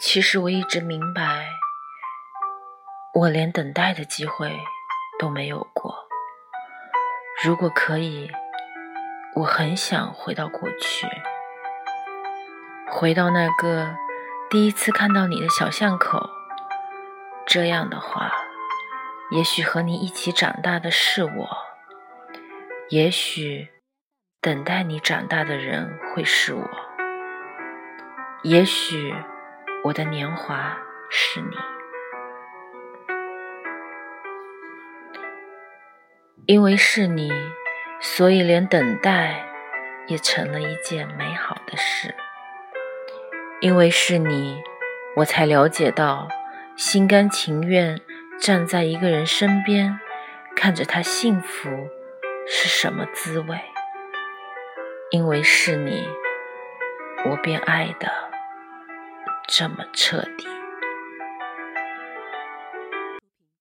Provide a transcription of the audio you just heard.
其实我一直明白，我连等待的机会都没有过。如果可以，我很想回到过去，回到那个第一次看到你的小巷口。这样的话，也许和你一起长大的是我，也许等待你长大的人会是我，也许我的年华是你。因为是你，所以连等待也成了一件美好的事。因为是你，我才了解到。心甘情愿站在一个人身边，看着他幸福是什么滋味？因为是你，我便爱的这么彻底。